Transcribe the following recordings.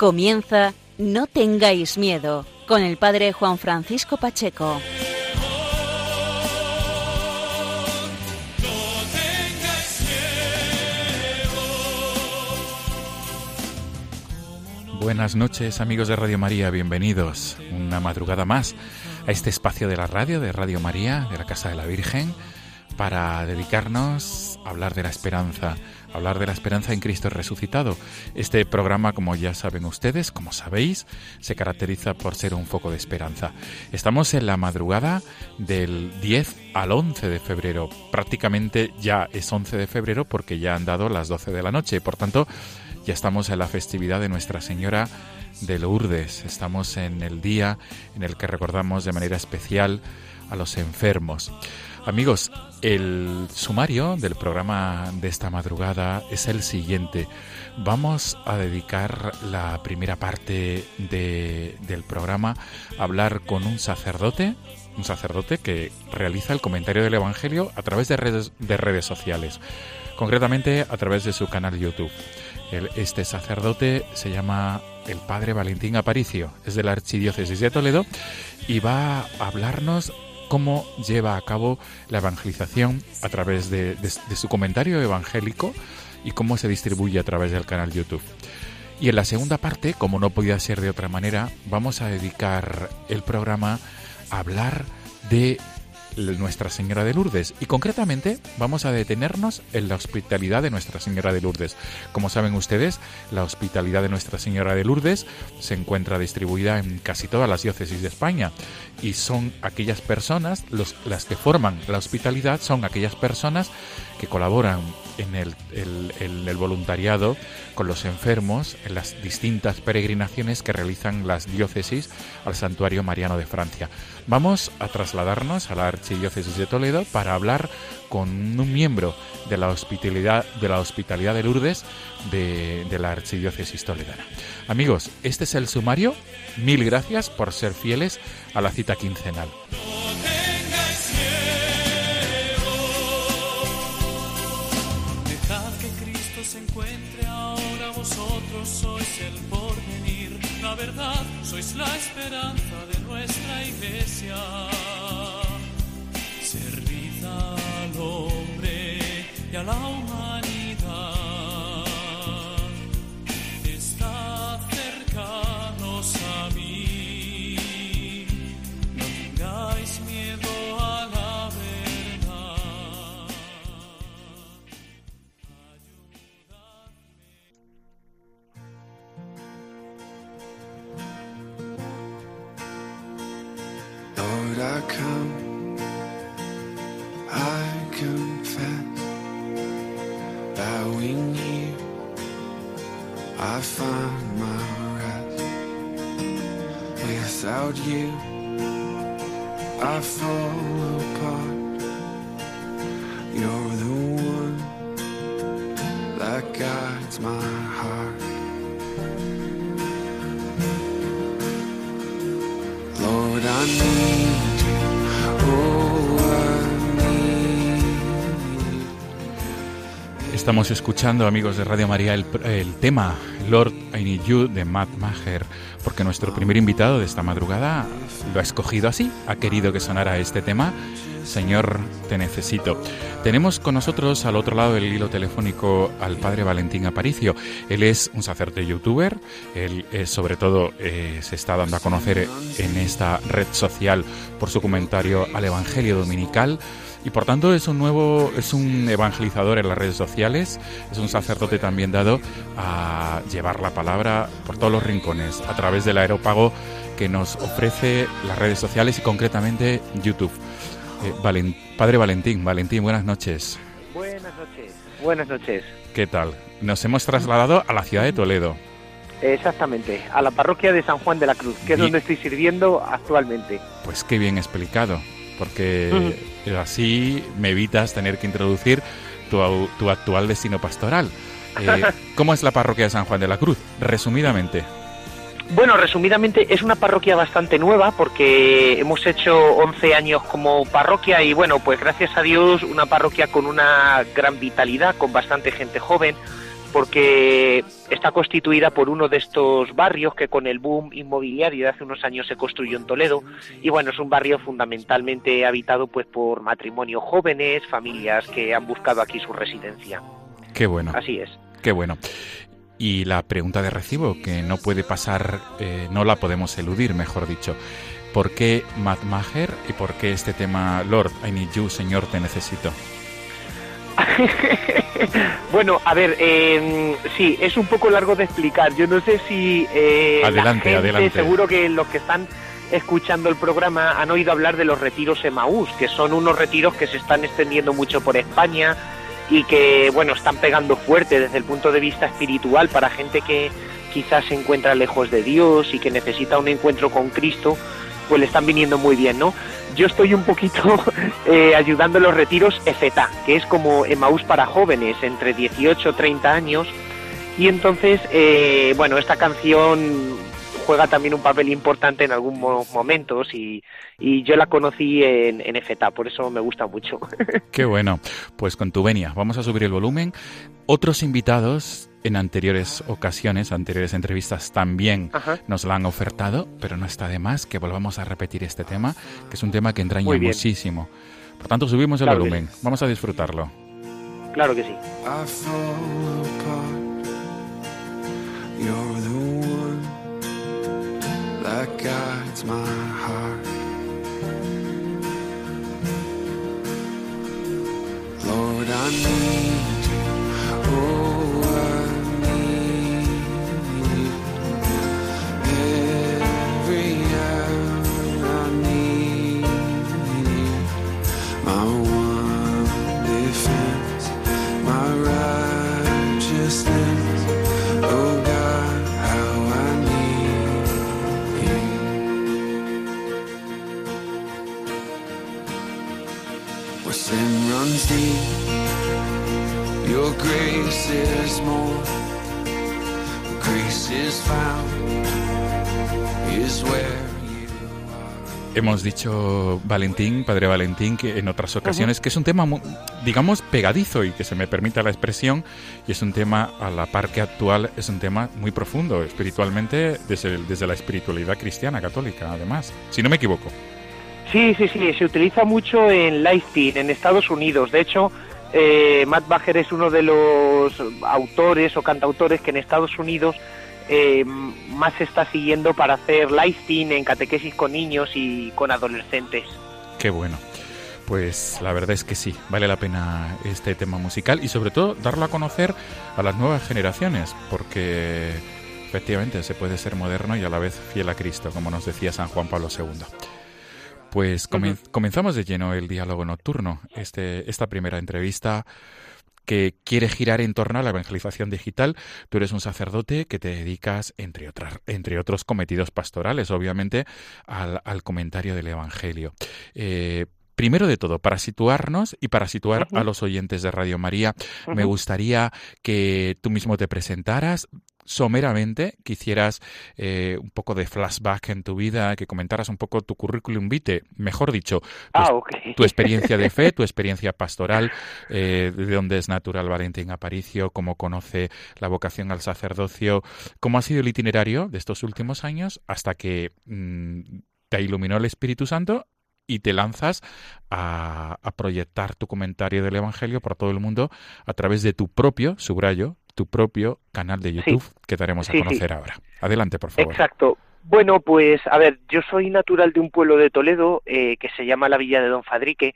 Comienza No tengáis miedo con el padre Juan Francisco Pacheco. Buenas noches amigos de Radio María, bienvenidos una madrugada más a este espacio de la radio de Radio María, de la Casa de la Virgen, para dedicarnos a hablar de la esperanza, hablar de la esperanza en Cristo resucitado. Este programa, como ya saben ustedes, como sabéis, se caracteriza por ser un foco de esperanza. Estamos en la madrugada del 10 al 11 de febrero. Prácticamente ya es 11 de febrero porque ya han dado las 12 de la noche. Por tanto, ya estamos en la festividad de Nuestra Señora de Lourdes. Estamos en el día en el que recordamos de manera especial a los enfermos. Amigos, el sumario del programa de esta madrugada es el siguiente. Vamos a dedicar la primera parte del programa a hablar con un sacerdote, un sacerdote que realiza el comentario del Evangelio a través de redes, de redes sociales, concretamente a través de su canal YouTube. este sacerdote se llama el padre Valentín Aparicio, es de la Archidiócesis de Toledo y va a hablarnos cómo lleva a cabo la evangelización a través de, su comentario evangélico y cómo se distribuye a través del canal YouTube. Y en la segunda parte, como no podía ser de otra manera, vamos a dedicar el programa a hablar de nuestra Señora de Lourdes y concretamente vamos a detenernos en la hospitalidad de Nuestra Señora de Lourdes. Como saben ustedes, la hospitalidad de Nuestra Señora de Lourdes se encuentra distribuida en casi todas las diócesis de España y son aquellas personas, las que forman la hospitalidad son aquellas personas que colaboran en el, voluntariado con los enfermos en las distintas peregrinaciones que realizan las diócesis al Santuario Mariano de Francia. Vamos a trasladarnos a la Archidiócesis de Toledo para hablar con un miembro de la hospitalidad de, la hospitalidad de Lourdes de, de la Archidiócesis Toledana. Amigos, este es el sumario. Mil gracias por ser fieles a la cita quincenal. La esperanza de nuestra iglesia. Servid al hombre y a la Without you, I fall apart. You're the one that guides my heart. Lord, I need you. Oh, I need you. Estamos escuchando, amigos de Radio María, el, el tema Lord I Need You de Matt Maher, porque nuestro primer invitado de esta madrugada lo ha escogido así, ha querido que sonara este tema, Señor, te necesito. Tenemos con nosotros al otro lado del hilo telefónico al padre Valentín Aparicio. Él es un sacerdote youtuber, él eh, sobre todo eh, se está dando a conocer en esta red social por su comentario al Evangelio Dominical y por tanto es un nuevo, es un evangelizador en las redes sociales, es un sacerdote también dado a llevar la palabra por todos los rincones a través del aerópago que nos ofrece las redes sociales y concretamente YouTube. Eh, Padre Valentín, Valentín, buenas noches. Buenas noches. Buenas noches. ¿Qué tal? Nos hemos trasladado a la ciudad de Toledo. Exactamente, a la parroquia de San Juan de la Cruz, que es donde estoy sirviendo actualmente. Pues qué bien explicado, porque así me evitas tener que introducir tu, tu actual destino pastoral. Eh, ¿Cómo es la parroquia de San Juan de la Cruz? Resumidamente. Bueno, resumidamente es una parroquia bastante nueva porque hemos hecho 11 años como parroquia y bueno, pues gracias a Dios una parroquia con una gran vitalidad, con bastante gente joven, porque está constituida por uno de estos barrios que con el boom inmobiliario de hace unos años se construyó en Toledo y bueno, es un barrio fundamentalmente habitado pues por matrimonios jóvenes, familias que han buscado aquí su residencia. Qué bueno. Así es. Qué bueno. Y la pregunta de recibo, que no puede pasar, eh, no la podemos eludir, mejor dicho. ¿Por qué Matt Maher y por qué este tema Lord, I need you, Señor, te necesito? bueno, a ver, eh, sí, es un poco largo de explicar. Yo no sé si. Eh, adelante, adelante. Seguro que los que están escuchando el programa han oído hablar de los retiros Emaús, que son unos retiros que se están extendiendo mucho por España y que bueno están pegando fuerte desde el punto de vista espiritual para gente que quizás se encuentra lejos de Dios y que necesita un encuentro con Cristo pues le están viniendo muy bien no yo estoy un poquito eh, ayudando los retiros EFETA que es como Emaús para jóvenes entre 18 y 30 años y entonces eh, bueno esta canción juega también un papel importante en algunos momentos y, yo la conocí en, en FETA, por eso me gusta mucho. Qué bueno. Pues con tu venia, vamos a subir el volumen. Otros invitados en anteriores ocasiones, anteriores entrevistas también nos la han ofertado, pero no está de más que volvamos a repetir este tema, que es un tema que entraña muchísimo. Por tanto, subimos el volumen. Vamos a disfrutarlo. Claro que sí. that guides my heart. Lord, I need you. Oh, I Hemos dicho Valentín, Padre Valentín, que en otras ocasiones que es un tema, digamos, pegadizo y que se me permita la expresión, y es un tema, a la par que actual, es un tema muy profundo espiritualmente, desde, desde la espiritualidad cristiana, católica, además, si no me equivoco. Sí, sí, sí, se utiliza mucho en Leipzig, en Estados Unidos. De hecho, eh, Matt Bacher es uno de los autores o cantautores que en Estados Unidos eh, más se está siguiendo para hacer Leipzig en catequesis con niños y con adolescentes. Qué bueno. Pues la verdad es que sí, vale la pena este tema musical y sobre todo darlo a conocer a las nuevas generaciones, porque efectivamente se puede ser moderno y a la vez fiel a Cristo, como nos decía San Juan Pablo II. Pues comen- comenzamos de lleno el diálogo nocturno, este, esta primera entrevista que quiere girar en torno a la evangelización digital. Tú eres un sacerdote que te dedicas, entre, otras, entre otros cometidos pastorales, obviamente, al, al comentario del Evangelio. Eh, Primero de todo, para situarnos y para situar a los oyentes de Radio María, me gustaría que tú mismo te presentaras someramente, que hicieras eh, un poco de flashback en tu vida, que comentaras un poco tu currículum vitae, mejor dicho, tu, Ah, tu experiencia de fe, tu experiencia pastoral, eh, de dónde es natural Valentín Aparicio, cómo conoce la vocación al sacerdocio, cómo ha sido el itinerario de estos últimos años hasta que mm, te iluminó el Espíritu Santo y te lanzas a, a proyectar tu comentario del Evangelio por todo el mundo a través de tu propio, subrayo, tu propio canal de YouTube que daremos a Sí, sí. conocer ahora. Adelante, por favor. Exacto. Bueno, pues a ver, yo soy natural de un pueblo de Toledo eh, que se llama la Villa de Don Fadrique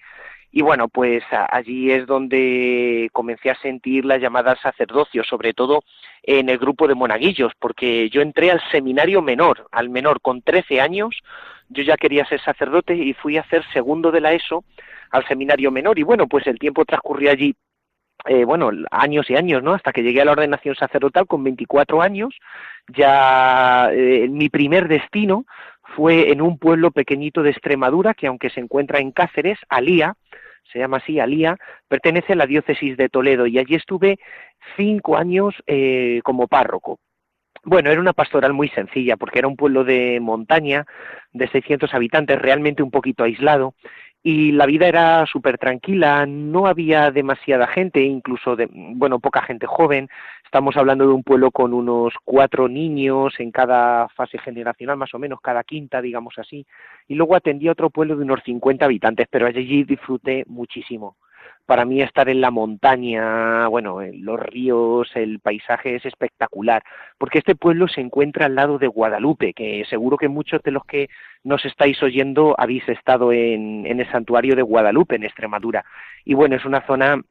Y bueno, pues allí es donde comencé a sentir la llamada al sacerdocio, sobre todo en el grupo de monaguillos, porque yo entré al seminario menor, al menor con 13 años, yo ya quería ser sacerdote y fui a hacer segundo de la ESO al seminario menor y bueno, pues el tiempo transcurrió allí eh, bueno, años y años, ¿no? Hasta que llegué a la ordenación sacerdotal con 24 años, ya eh, mi primer destino fue en un pueblo pequeñito de Extremadura, que aunque se encuentra en Cáceres, Alía, se llama así, Alía, pertenece a la diócesis de Toledo y allí estuve cinco años eh, como párroco. Bueno, era una pastoral muy sencilla porque era un pueblo de montaña de 600 habitantes, realmente un poquito aislado, y la vida era súper tranquila, no había demasiada gente, incluso, de, bueno, poca gente joven. Estamos hablando de un pueblo con unos cuatro niños en cada fase generacional, más o menos, cada quinta, digamos así. Y luego atendí a otro pueblo de unos 50 habitantes, pero allí disfruté muchísimo para mí estar en la montaña, bueno, en los ríos, el paisaje es espectacular, porque este pueblo se encuentra al lado de Guadalupe, que seguro que muchos de los que nos estáis oyendo habéis estado en, el santuario de Guadalupe, en Extremadura. Y bueno, es una zona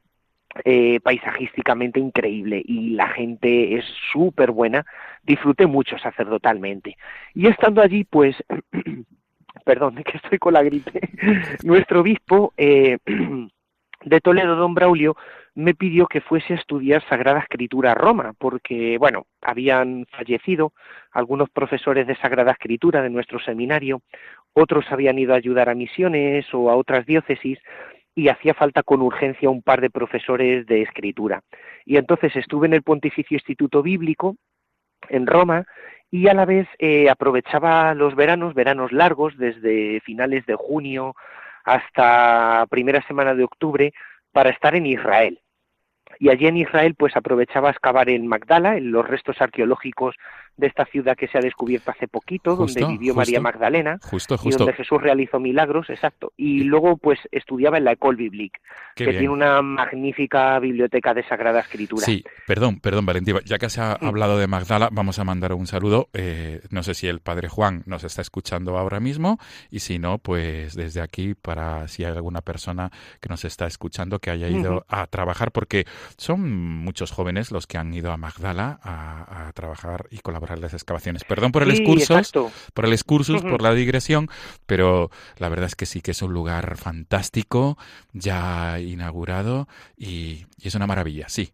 eh, paisajísticamente increíble y la gente es súper buena, disfruté mucho sacerdotalmente. Y estando allí, pues, perdón, que estoy con la gripe, nuestro obispo... Eh, de Toledo, don Braulio, me pidió que fuese a estudiar Sagrada Escritura a Roma, porque, bueno, habían fallecido algunos profesores de Sagrada Escritura de nuestro seminario, otros habían ido a ayudar a misiones o a otras diócesis, y hacía falta con urgencia un par de profesores de escritura. Y entonces estuve en el Pontificio Instituto Bíblico en Roma y a la vez eh, aprovechaba los veranos, veranos largos, desde finales de junio hasta primera semana de octubre para estar en Israel. Y allí en Israel pues aprovechaba a excavar en Magdala, en los restos arqueológicos de esta ciudad que se ha descubierto hace poquito, donde vivió María Magdalena, y donde Jesús realizó milagros, exacto. Y luego, pues, estudiaba en la École Biblique, que tiene una magnífica biblioteca de Sagrada Escritura. Sí, perdón, perdón, Valentín, ya que se ha hablado de Magdala, vamos a mandar un saludo. Eh, no sé si el Padre Juan nos está escuchando ahora mismo, y si no, pues desde aquí, para si hay alguna persona que nos está escuchando que haya ido a trabajar, porque son muchos jóvenes los que han ido a Magdala a trabajar y colaborar las excavaciones. Perdón por el excursus, por el excursus, por la digresión, pero la verdad es que sí que es un lugar fantástico, ya inaugurado y, y es una maravilla, sí.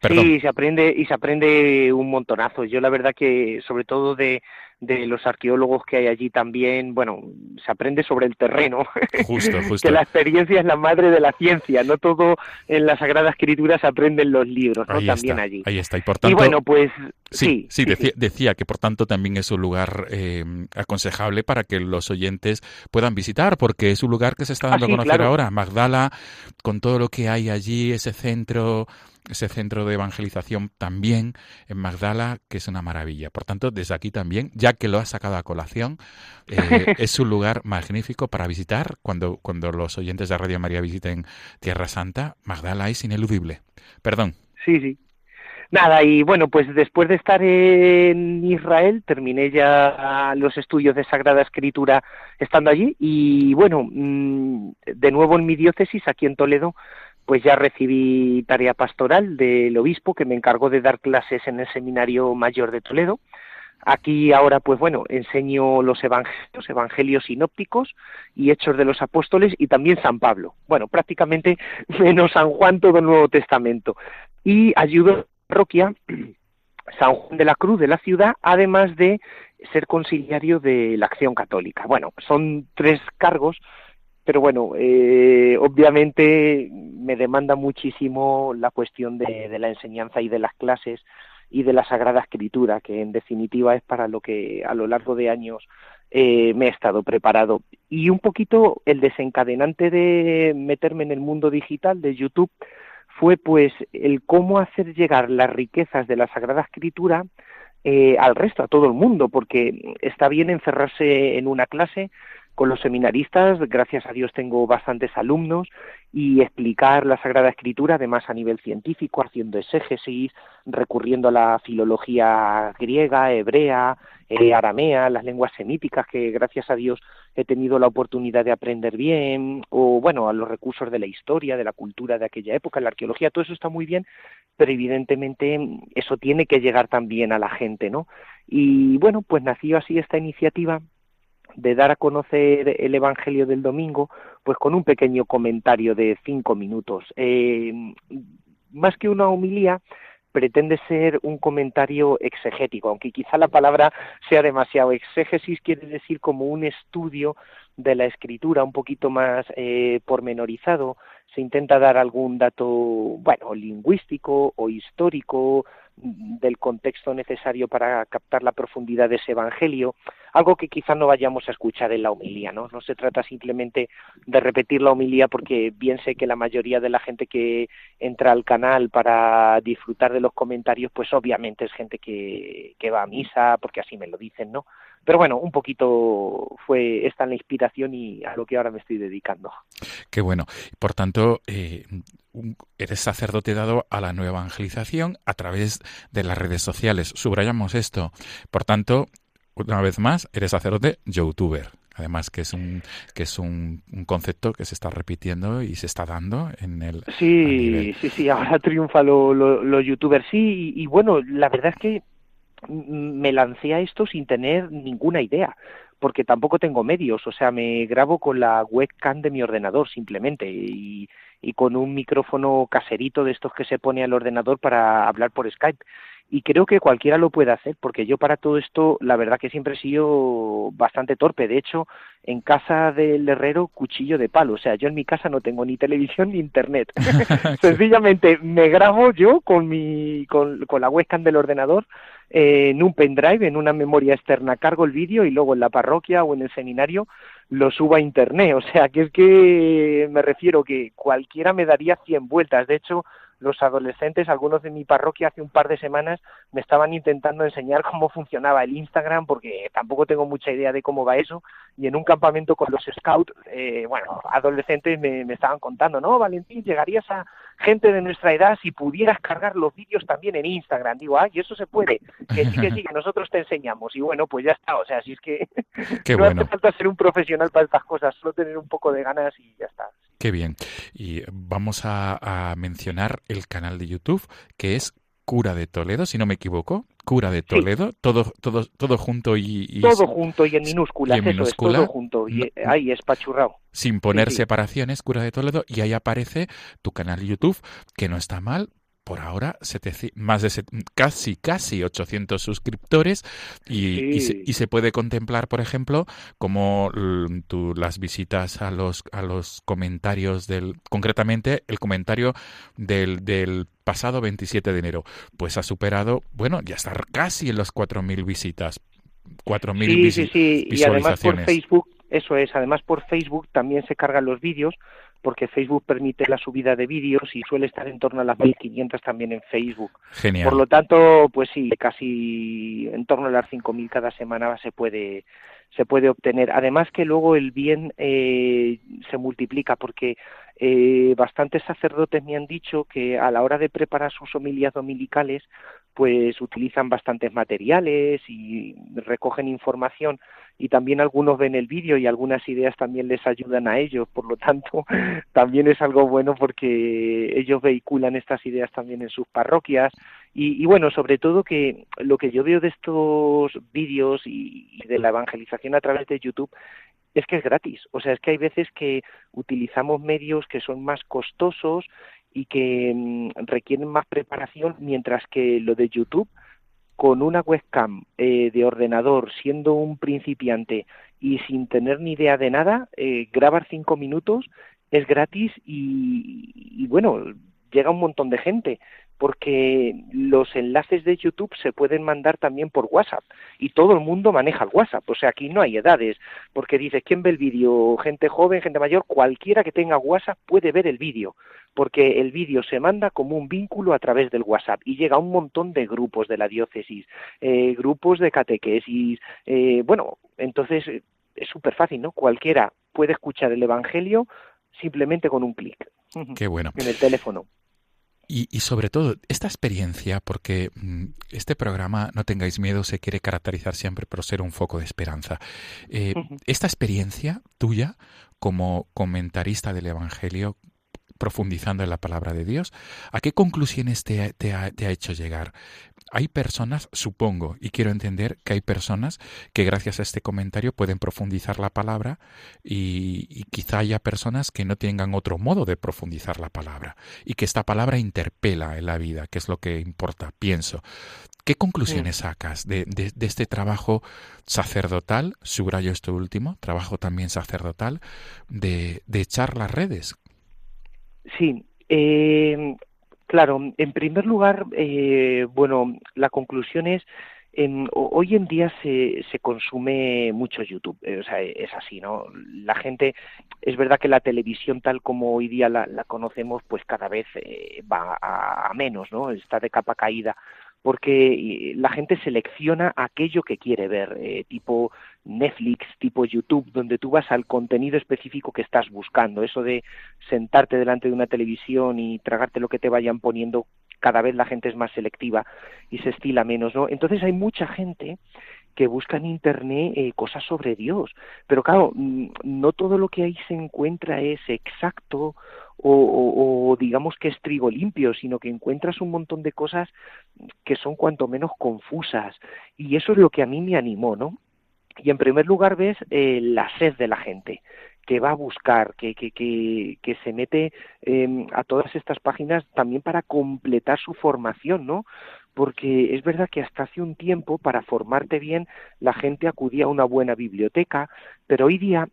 Perdón. Sí, se aprende y se aprende un montonazo. Yo la verdad que sobre todo de de los arqueólogos que hay allí también, bueno, se aprende sobre el terreno. Justo, justo. que la experiencia es la madre de la ciencia, no todo en la Sagrada Escritura se aprende en los libros, ¿no? también allí. Ahí está, y por tanto... bueno, pues... Sí, sí, decía, que por tanto también es un lugar eh, aconsejable para que los oyentes puedan visitar, porque es un lugar que se está dando a conocer ahora. Magdala, con todo lo que hay allí, ese centro ese centro de evangelización también en Magdala, que es una maravilla. Por tanto, desde aquí también, ya que lo has sacado a colación, eh, es un lugar magnífico para visitar cuando, cuando los oyentes de Radio María visiten Tierra Santa. Magdala es ineludible. Perdón. Sí, sí. Nada, y bueno, pues después de estar en Israel, terminé ya los estudios de Sagrada Escritura estando allí y bueno, mm, de nuevo en mi diócesis, aquí en Toledo, pues ya recibí tarea pastoral del obispo que me encargó de dar clases en el Seminario Mayor de Toledo. Aquí ahora, pues bueno, enseño los evangelios, evangelios sinópticos y hechos de los apóstoles y también San Pablo. Bueno, prácticamente menos San Juan todo el Nuevo Testamento. Y ayudo a la parroquia San Juan de la Cruz de la ciudad, además de ser conciliario de la Acción Católica. Bueno, son tres cargos pero bueno, eh, obviamente me demanda muchísimo la cuestión de, la enseñanza y de las clases y de la Sagrada Escritura, que en definitiva es para lo que a lo largo de años eh, me he estado preparado. Y un poquito el desencadenante de meterme en el mundo digital de YouTube fue pues el cómo hacer llegar las riquezas de la Sagrada Escritura eh, al resto, a todo el mundo, porque está bien encerrarse en una clase, con los seminaristas, gracias a Dios tengo bastantes alumnos, y explicar la Sagrada Escritura, además a nivel científico, haciendo exégesis, recurriendo a la filología griega, hebrea, eh, aramea, las lenguas semíticas, que gracias a Dios he tenido la oportunidad de aprender bien, o bueno, a los recursos de la historia, de la cultura de aquella época, la arqueología, todo eso está muy bien, pero evidentemente eso tiene que llegar también a la gente, ¿no? Y bueno, pues nació así esta iniciativa de dar a conocer el Evangelio del domingo, pues con un pequeño comentario de cinco minutos. Eh, más que una homilía, pretende ser un comentario exegético, aunque quizá la palabra sea demasiado. Exégesis quiere decir como un estudio de la escritura un poquito más eh, pormenorizado. Se intenta dar algún dato, bueno, lingüístico o histórico, del contexto necesario para captar la profundidad de ese evangelio, algo que quizá no vayamos a escuchar en la homilía, ¿no? No se trata simplemente de repetir la homilía porque bien sé que la mayoría de la gente que entra al canal para disfrutar de los comentarios, pues obviamente es gente que, que va a misa, porque así me lo dicen, ¿no? Pero bueno, un poquito fue esta la inspiración y a lo que ahora me estoy dedicando. Qué bueno. Por tanto, eh, eres sacerdote dado a la nueva evangelización a través de las redes sociales. Subrayamos esto. Por tanto, una vez más, eres sacerdote youtuber. Además que es un que es un, concepto que se está repitiendo y se está dando en el sí sí sí ahora triunfa los lo, youtubers sí y, bueno la verdad es que me lancé a esto sin tener ninguna idea, porque tampoco tengo medios, o sea, me grabo con la webcam de mi ordenador simplemente y, y con un micrófono caserito de estos que se pone al ordenador para hablar por Skype y creo que cualquiera lo puede hacer porque yo para todo esto la verdad que siempre he sido bastante torpe. De hecho en casa del herrero cuchillo de palo. O sea yo en mi casa no tengo ni televisión ni internet. Sencillamente me grabo yo con mi con, con la webcam del ordenador eh, en un pendrive en una memoria externa cargo el vídeo y luego en la parroquia o en el seminario lo subo a internet. O sea que es que me refiero que cualquiera me daría cien vueltas. De hecho los adolescentes, algunos de mi parroquia hace un par de semanas me estaban intentando enseñar cómo funcionaba el Instagram porque tampoco tengo mucha idea de cómo va eso y en un campamento con los scouts, eh, bueno, adolescentes me, me estaban contando, no, Valentín, llegarías a gente de nuestra edad si pudieras cargar los vídeos también en Instagram. Digo, ah, y eso se puede, que sí, que sí, que nosotros te enseñamos. Y bueno, pues ya está, o sea, si es que no hace falta ser un profesional para estas cosas, solo tener un poco de ganas y ya está. Qué bien. Y vamos a, mencionar el canal de YouTube que es Cura de Toledo, si no me equivoco. Cura de Toledo, todo, todo, todo junto y, todo junto y en minúsculas, eso es todo junto y ahí es pachurrado. Sin poner separaciones, Cura de Toledo y ahí aparece tu canal de YouTube que no está mal, por ahora más de casi casi 800 suscriptores y, se, puede contemplar por ejemplo como las visitas a los a los comentarios del concretamente el comentario del, del pasado 27 de enero pues ha superado bueno ya está casi en los 4000 visitas 4000 sí, sí, sí. y además por Facebook eso es además por Facebook también se cargan los vídeos porque Facebook permite la subida de vídeos y suele estar en torno a las 1.500 también en Facebook. Genial. Por lo tanto, pues sí, casi en torno a las 5.000 cada semana se puede se puede obtener. Además que luego el bien eh, se multiplica porque eh, bastantes sacerdotes me han dicho que a la hora de preparar sus homilías dominicales pues utilizan bastantes materiales y recogen información y también algunos ven el vídeo y algunas ideas también les ayudan a ellos, por lo tanto también es algo bueno porque ellos vehiculan estas ideas también en sus parroquias. Y, y bueno, sobre todo que lo que yo veo de estos vídeos y de la evangelización a través de YouTube es que es gratis, o sea, es que hay veces que utilizamos medios que son más costosos y que mm, requieren más preparación, mientras que lo de YouTube, con una webcam eh, de ordenador, siendo un principiante y sin tener ni idea de nada, eh, grabar cinco minutos es gratis y, y, bueno, llega un montón de gente porque los enlaces de YouTube se pueden mandar también por WhatsApp y todo el mundo maneja el WhatsApp, o sea, aquí no hay edades, porque dices, ¿quién ve el vídeo? Gente joven, gente mayor, cualquiera que tenga WhatsApp puede ver el vídeo, porque el vídeo se manda como un vínculo a través del WhatsApp y llega a un montón de grupos de la diócesis, eh, grupos de catequesis, eh, bueno, entonces es súper fácil, ¿no? Cualquiera puede escuchar el Evangelio simplemente con un clic. Qué bueno. En el teléfono. Y, y, sobre todo, esta experiencia, porque mm, este programa, no tengáis miedo, se quiere caracterizar siempre por ser un foco de esperanza. Eh, esta experiencia tuya como comentarista del Evangelio, profundizando en la palabra de Dios, ¿a qué conclusiones te, te, ha, te ha hecho llegar? hay personas, supongo, y quiero entender que hay personas que gracias a este comentario pueden profundizar la palabra y, y, quizá haya personas que no tengan otro modo de profundizar la palabra y que esta palabra interpela en la vida, que es lo que importa, pienso. ¿Qué conclusiones sacas de, de, de este trabajo sacerdotal, subrayo esto último, trabajo también sacerdotal, de, de echar las redes? Sí, eh, Claro, en primer lugar, eh, bueno, la conclusión es, hoy en día se, se consume mucho YouTube, eh, o sea, es así, ¿no? La gente, es verdad que la televisión tal como hoy día la, la conocemos, pues cada vez eh, va a, menos, ¿no? Está de capa caída porque la gente selecciona aquello que quiere ver, eh, tipo Netflix, tipo YouTube, donde tú vas al contenido específico que estás buscando. Eso de sentarte delante de una televisión y tragarte lo que te vayan poniendo, cada vez la gente es más selectiva y se estila menos, ¿no? Entonces hay mucha gente que busca en Internet eh, cosas sobre Dios. Pero claro, mm, no todo lo que ahí se encuentra es exacto o, o, o, digamos que es trigo limpio, sino que encuentras un montón de cosas que son cuanto menos confusas. Y eso es lo que a mí me animó, ¿no? Y en primer lugar ves eh, la sed de la gente que va a buscar, que, que, que, que se mete eh, a todas estas páginas también para completar su formación, ¿no? Porque es verdad que hasta hace un tiempo para formarte bien la gente acudía a una buena biblioteca, pero hoy día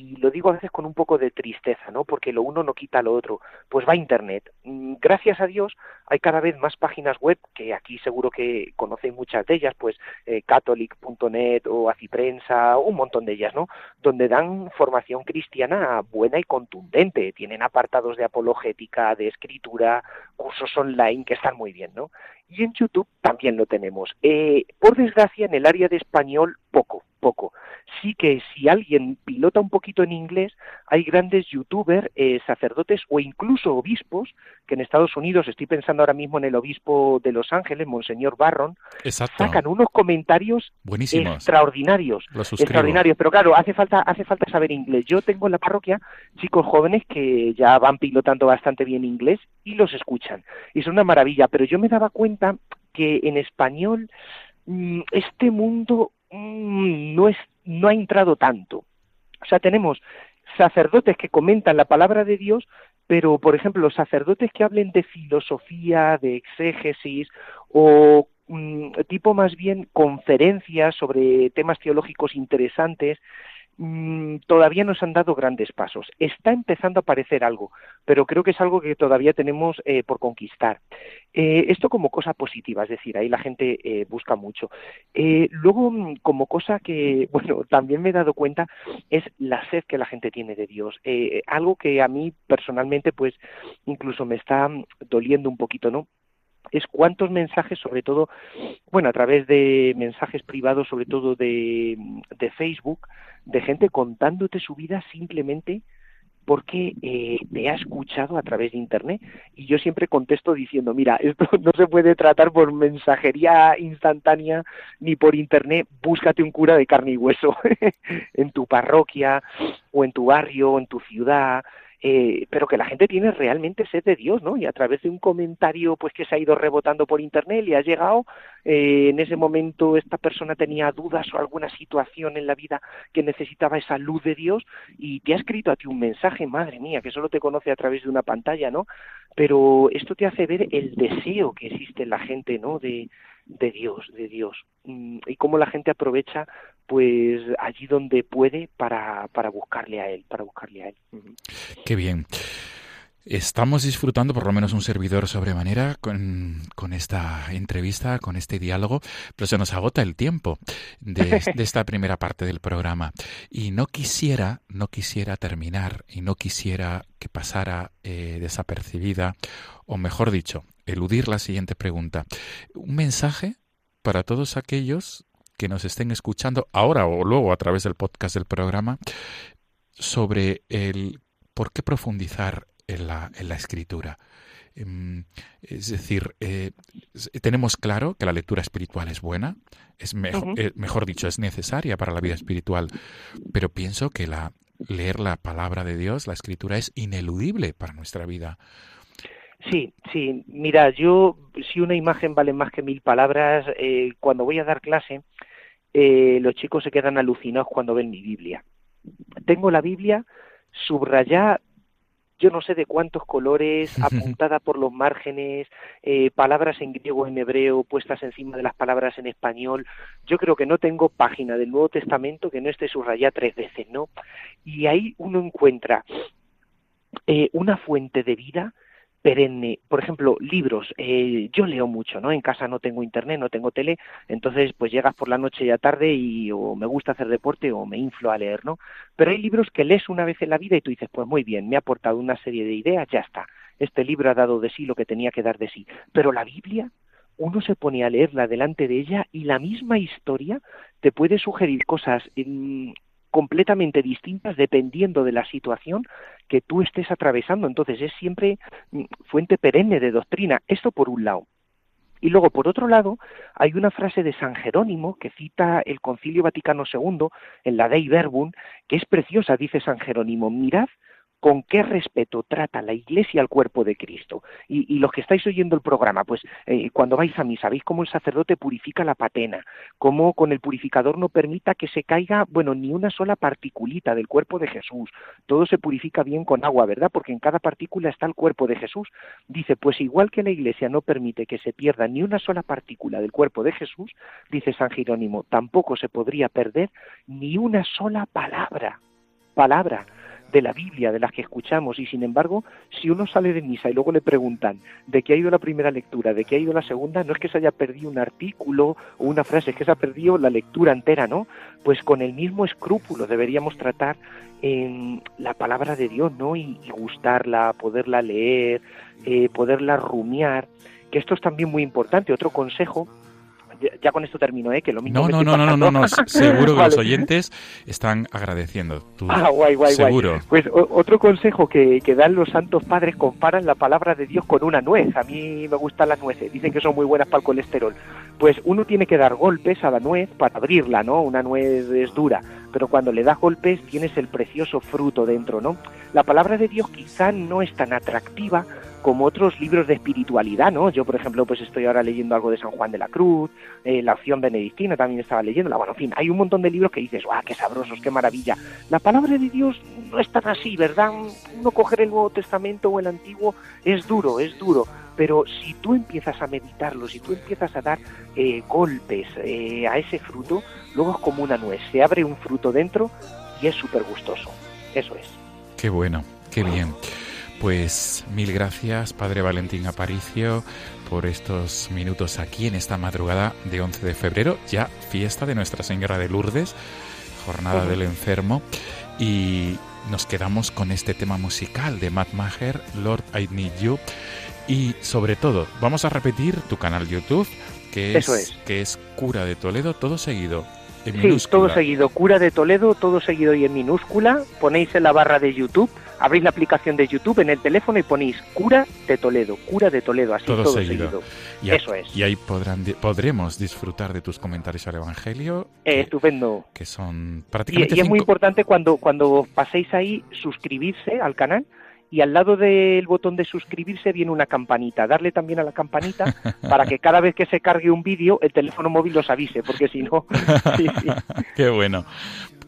y lo digo a veces con un poco de tristeza, ¿no? Porque lo uno no quita lo otro. Pues va Internet. Mm, gracias a Dios hay cada vez más páginas web, que aquí seguro que conocéis muchas de ellas, pues eh, catholic.net o Aciprensa, un montón de ellas, ¿no? Donde dan formación cristiana buena y contundente. Tienen apartados de apologética, de escritura, cursos online que están muy bien, ¿no? Y en YouTube también lo tenemos. Eh, por desgracia, en el área de español, poco poco. Sí que si alguien pilota un poquito en inglés, hay grandes youtubers, eh, sacerdotes o incluso obispos, que en Estados Unidos, estoy pensando ahora mismo en el obispo de Los Ángeles, Monseñor Barron, Exacto. sacan unos comentarios Buenísimos. extraordinarios. Extraordinarios, pero claro, hace falta, hace falta saber inglés. Yo tengo en la parroquia chicos jóvenes que ya van pilotando bastante bien inglés y los escuchan. Y es una maravilla, pero yo me daba cuenta que en español mm, este mundo no, es, no ha entrado tanto. O sea, tenemos sacerdotes que comentan la palabra de Dios, pero, por ejemplo, los sacerdotes que hablen de filosofía, de exégesis o mmm, tipo más bien conferencias sobre temas teológicos interesantes, mmm, todavía nos han dado grandes pasos. Está empezando a aparecer algo, pero creo que es algo que todavía tenemos eh, por conquistar. Eh, esto como cosa positiva, es decir, ahí la gente eh, busca mucho. Luego, mm, como cosa que, bueno, también me he dado cuenta, es la sed que la gente tiene de Dios. Algo que a mí personalmente, pues, incluso me está mm, doliendo un poquito, ¿no? Es cuántos mensajes, sobre todo, bueno, a través de mensajes privados, sobre todo de, de Facebook, de gente contándote su vida simplemente porque eh, te ha escuchado a través de Internet. Y yo siempre contesto diciendo, mira, esto no se puede tratar por mensajería instantánea ni por Internet, búscate un cura de carne y hueso en tu parroquia o en tu barrio o en tu ciudad eh, pero que la gente tiene realmente sed de Dios, ¿no? Y a través de un comentario pues que se ha ido rebotando por internet y ha llegado, eh, en ese momento esta persona tenía dudas o alguna situación en la vida que necesitaba esa luz de Dios y te ha escrito a ti un mensaje, madre mía, que solo te conoce a través de una pantalla, ¿no? Pero esto te hace ver el deseo que existe en la gente, ¿no? De, de Dios, de Dios. Mm, y cómo la gente aprovecha pues allí donde puede para, para buscarle a él, para buscarle a él. Qué bien. Estamos disfrutando, por lo menos un servidor sobremanera, con, con, esta entrevista, con este diálogo, pero se nos agota el tiempo de, de, esta primera parte del programa. Y no quisiera, no quisiera terminar y no quisiera que pasara eh, desapercibida, o mejor dicho, eludir la siguiente pregunta. Un mensaje para todos aquellos que nos estén escuchando ahora o luego a través del podcast del programa sobre el por qué profundizar en la, en la escritura. Em, es decir, eh, tenemos claro que la lectura espiritual es buena, es mejor, eh, mejor dicho, es necesaria para la vida espiritual, pero pienso que la, leer la palabra de Dios, la escritura, es ineludible para nuestra vida. Sí, sí. Mira, yo, si una imagen vale más que mil palabras, eh, cuando voy a dar clase, los chicos se quedan alucinados cuando ven mi Biblia. Tengo la Biblia subrayada yo no sé de cuántos colores, apuntada por los márgenes, eh, palabras en griego, en hebreo, puestas encima de las palabras en español. Yo creo que no tengo página del Nuevo Testamento que no esté subrayada tres veces, ¿no? Y ahí uno encuentra eh, una fuente de vida perenne. Por ejemplo, libros. Eh, yo leo mucho, ¿no? En casa no tengo internet, no tengo tele, entonces pues llegas por la noche y a tarde y o me gusta hacer deporte o me inflo a leer, ¿no? Pero hay libros que lees una vez en la vida y tú dices, pues muy bien, me ha aportado una serie de ideas, ya está. Este libro ha dado de sí lo que tenía que dar de sí. Pero la Biblia, uno se pone a leerla delante de ella y la misma historia te puede sugerir cosas completamente distintas dependiendo de la situación que tú estés atravesando. Entonces es siempre mm, fuente perenne de doctrina. Esto por un lado. Y luego, por otro lado, hay una frase de San Jerónimo que cita el Concilio Vaticano II en la Dei Verbum, que es preciosa, dice San Jerónimo, mirad con qué respeto trata la Iglesia al cuerpo de Cristo. Y, los que estáis oyendo el programa, pues eh, cuando vais a misa, veis cómo el sacerdote purifica la patena, cómo con el purificador no permita que se caiga, bueno, ni una sola particulita del cuerpo de Jesús. Todo se purifica bien con agua, ¿verdad? Porque en cada partícula está el cuerpo de Jesús. Dice, pues igual que la Iglesia no permite que se pierda ni una sola partícula del cuerpo de Jesús, dice San Jerónimo, tampoco se podría perder ni una sola palabra. Palabra de la Biblia, de las que escuchamos, y sin embargo, si uno sale de misa y luego le preguntan de qué ha ido la primera lectura, de qué ha ido la segunda, no es que se haya perdido un artículo o una frase, es que se ha perdido la lectura entera, ¿no? Pues con el mismo escrúpulo deberíamos tratar en la palabra de Dios, ¿no? Y, gustarla, poderla leer, eh, poderla rumiar, que esto es también muy importante. Otro consejo ya con esto termino, ¿eh? Que lo mismo no, no, no, no, no, no, seguro que los oyentes están agradeciendo. ah, guay, guay, seguro. Pues otro consejo que, que, dan los santos padres, comparan la palabra de Dios con una nuez. A mí me gustan las nueces, dicen que son muy buenas para el colesterol. Pues uno tiene que dar golpes a la nuez para abrirla, ¿no? Una nuez es dura, pero cuando le das golpes tienes el precioso fruto dentro, ¿no? La palabra de Dios quizá no es tan atractiva como otros libros de espiritualidad, ¿no? Yo, por ejemplo, pues estoy ahora leyendo algo de San Juan de la Cruz, eh, la opción benedictina también estaba leyendo, bueno, en fin, hay un montón de libros que dices, ¡guau, qué sabrosos, qué maravilla! La palabra de Dios no es tan así, ¿verdad? Uno coger el Nuevo Testamento o el Antiguo es duro, es duro, pero si tú empiezas a meditarlo, si tú empiezas a dar eh, golpes eh, a ese fruto, luego es como una nuez, se abre un fruto dentro y es súper gustoso, eso es. Qué bueno, qué bien. Pues mil gracias, Padre Valentín Aparicio, por estos minutos aquí en esta madrugada de 11 de febrero, ya fiesta de Nuestra Señora de Lourdes, jornada del enfermo, y nos quedamos con este tema musical de Matt Maher, Lord I Need You, y sobre todo, vamos a repetir tu canal YouTube, que es, que es Cura de Toledo, todo seguido. En sí, todo seguido, Cura de Toledo, todo seguido y en minúscula, ponéis en la barra de YouTube abrís la aplicación de YouTube en el teléfono y ponéis Cura de Toledo, Cura de Toledo, así todo, seguido. Y Eso es. Y ahí podrán, podremos disfrutar de tus comentarios al Evangelio. Eh, estupendo. Que son prácticamente. Y, es muy importante cuando, cuando paséis ahí suscribirse al canal y al lado del botón de suscribirse viene una campanita. Darle también a la campanita para que cada vez que se cargue un vídeo el teléfono móvil los avise, porque si no... Qué bueno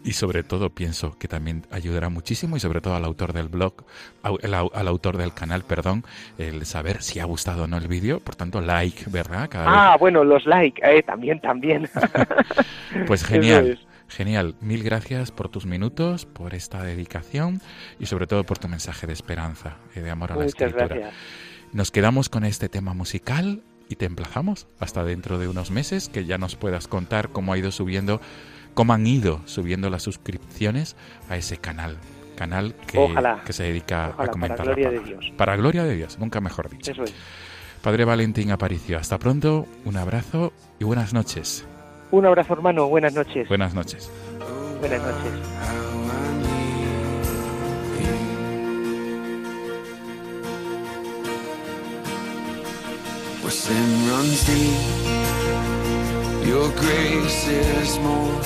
y sobre todo pienso que también ayudará muchísimo y sobre todo al autor del blog, al, autor del canal, perdón, el saber si ha gustado o no el vídeo, por tanto like, ¿verdad? ah, bueno, los like, eh, también, también. pues genial. Genial, mil gracias por tus minutos, por esta dedicación y sobre todo por tu mensaje de esperanza y de amor a la escritura. Nos quedamos con este tema musical y te emplazamos hasta dentro de unos meses que ya nos puedas contar cómo ha ido subiendo cómo han ido subiendo las suscripciones a ese canal. Canal que, que se dedica a comentar para gloria de Dios. Para gloria de Dios, nunca mejor dicho. Eso es. Padre Valentín Aparicio, hasta pronto, un abrazo y buenas noches. Un abrazo, hermano. Buenas noches. Buenas noches. Buenas noches. Sin runs deep, your grace is more.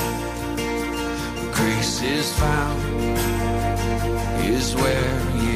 Grace is found is where you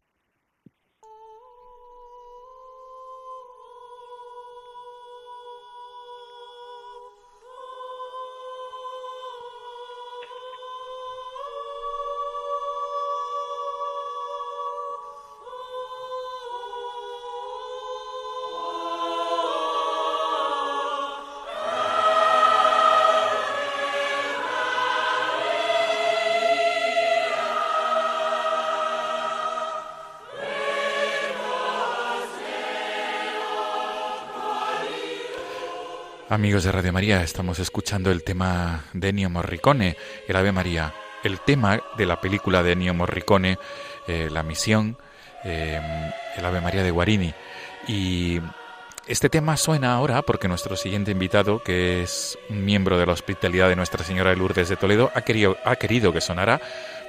Amigos de Radio María, estamos escuchando el tema de Ennio Morricone, el Ave María, el tema de la película de Ennio Morricone, eh, La Misión, eh, el Ave María de Guarini. Y este tema suena ahora porque nuestro siguiente invitado, que es un miembro de la hospitalidad de Nuestra Señora de Lourdes de Toledo, ha querido, ha querido que sonara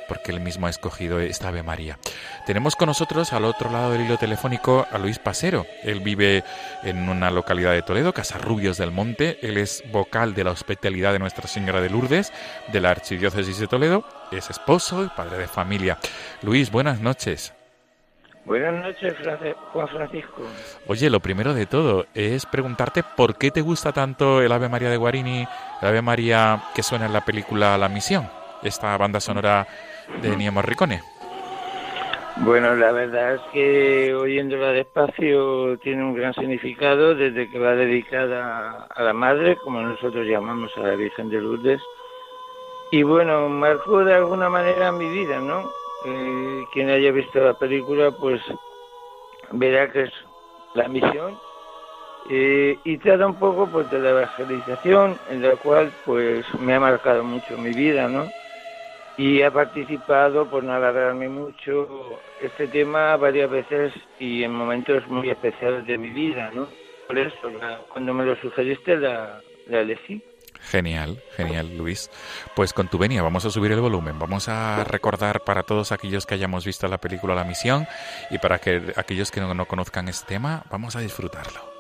porque él mismo ha escogido esta Ave María. Tenemos con nosotros al otro lado del hilo telefónico a Luis Pasero. Él vive en una localidad de Toledo, Casarrubios del Monte. Él es vocal de la hospitalidad de Nuestra Señora de Lourdes, de la Archidiócesis de Toledo. Es esposo y padre de familia. Luis, buenas noches. Buenas noches, Juan Francisco. Oye, lo primero de todo es preguntarte por qué te gusta tanto el Ave María de Guarini, el Ave María que suena en la película La Misión, esta banda sonora de Ennio Morricone. Bueno, la verdad es que oyéndola despacio tiene un gran significado desde que va dedicada a la Madre, como nosotros llamamos a la Virgen de Lourdes. Y bueno, marcó de alguna manera mi vida, ¿no? Eh, quien haya visto la película, pues verá que es la misión eh, y trata un poco pues de la evangelización, en la cual pues me ha marcado mucho mi vida, ¿no? Y he participado, por no alargarme mucho, este tema varias veces y en momentos muy especiales de mi vida, ¿no? Por eso, la- cuando me lo sugeriste, la, la elegí. Genial, genial, Luis. Pues con tu venia vamos a subir el volumen, vamos a recordar para todos aquellos que hayamos visto la película La Misión y para que aquellos que no, no conozcan este tema, vamos a disfrutarlo.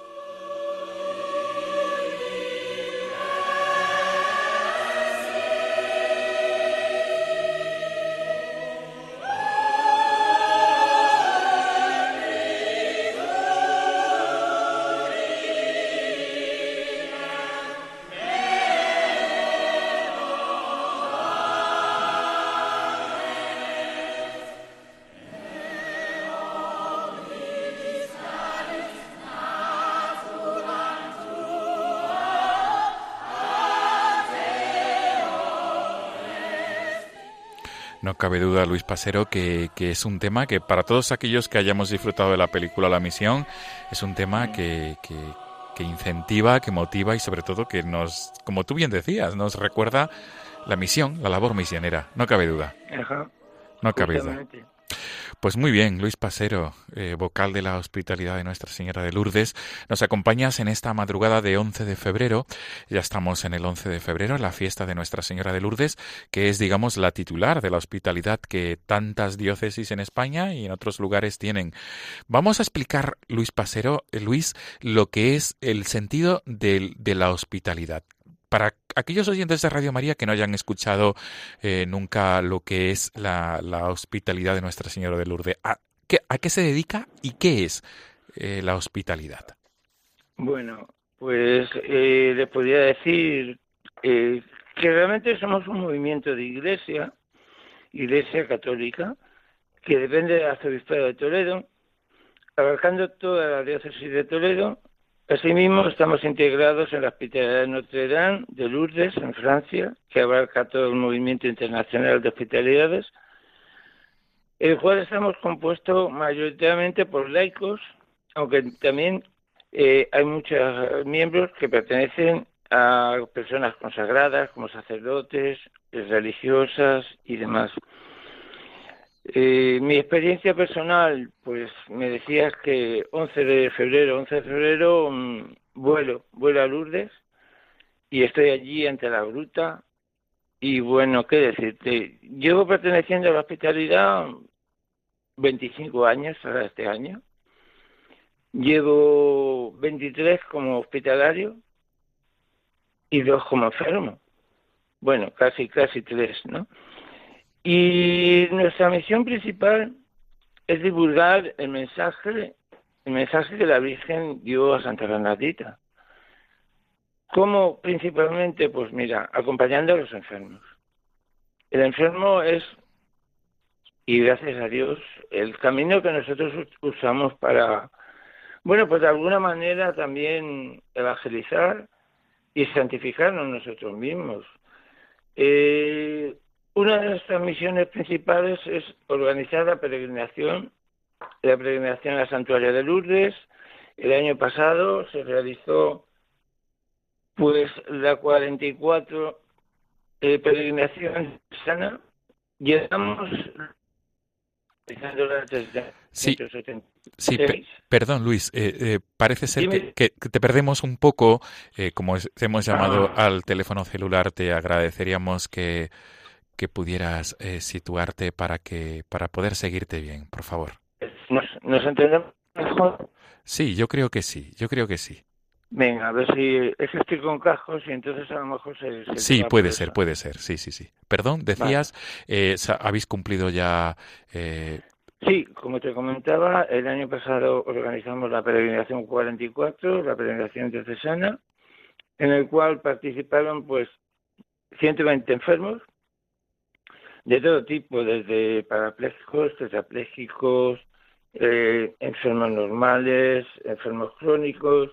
Luis Pasero, que, es un tema que para todos aquellos que hayamos disfrutado de la película La Misión, es un tema que, que, incentiva, que motiva y sobre todo que nos, como tú bien decías, nos recuerda la misión, la labor misionera. No cabe duda. No cabe duda. Pues muy bien, Luis Pasero, eh, vocal de la Hospitalidad de Nuestra Señora de Lourdes, nos acompañas en esta madrugada de 11 de febrero. Ya estamos en el 11 de febrero, la fiesta de Nuestra Señora de Lourdes, que es, digamos, la titular de la hospitalidad que tantas diócesis en España y en otros lugares tienen. Vamos a explicar, Luis Pasero, eh, Luis, lo que es el sentido de la hospitalidad para aquellos oyentes de Radio María que no hayan escuchado eh, nunca lo que es la, hospitalidad de Nuestra Señora de Lourdes, ¿a qué, a qué se dedica y qué es eh, la hospitalidad? Bueno, pues eh, le podría decir que realmente somos un movimiento de iglesia, iglesia católica, que depende del arzobispado de Toledo, abarcando toda la diócesis de Toledo Asimismo, estamos integrados en la Hospitalidad de Notre Dame de Lourdes, en Francia, que abarca todo el movimiento internacional de hospitalidades, el cual estamos compuestos mayoritariamente por laicos, aunque también eh, hay muchos miembros que pertenecen a personas consagradas, como sacerdotes, religiosas y demás. Eh, mi experiencia personal, pues me decías que 11 de febrero, 11 de febrero mm, vuelo, vuelo a Lourdes y estoy allí ante la gruta. Y bueno, qué decirte, llevo perteneciendo a la hospitalidad 25 años ahora este año, llevo 23 como hospitalario y dos como enfermo, bueno, casi, casi tres, ¿no? Y nuestra misión principal es divulgar el mensaje, el mensaje que la Virgen dio a Santa Bernardita. ¿Cómo principalmente? Pues mira, acompañando a los enfermos. El enfermo es, y gracias a Dios, el camino que nosotros usamos para, bueno, pues de alguna manera también evangelizar y santificarnos nosotros mismos. Eh, una de nuestras misiones principales es organizar la peregrinación, la peregrinación al santuario de Lourdes. El año pasado se realizó pues la 44 eh, peregrinación sana. Llegamos Sí, sí perdón Luis, eh, eh, parece ser que, te perdemos un poco, como hemos llamado ah. al teléfono celular, te agradeceríamos que que pudieras eh, situarte para que para poder seguirte bien, por favor. ¿Nos, entendemos mejor? Sí, yo creo que sí, yo creo que sí. Venga, a ver si es que estoy con cajos y entonces a lo mejor se... sí, puede ser, puede ser, sí, sí, sí. Perdón, decías, eh, habéis cumplido ya... Eh... Sí, como te comentaba, el año pasado organizamos la peregrinación 44, la peregrinación diocesana, en el cual participaron pues 120 enfermos, de todo tipo, desde parapléjicos, tetrapléjicos, eh, enfermos normales, enfermos crónicos,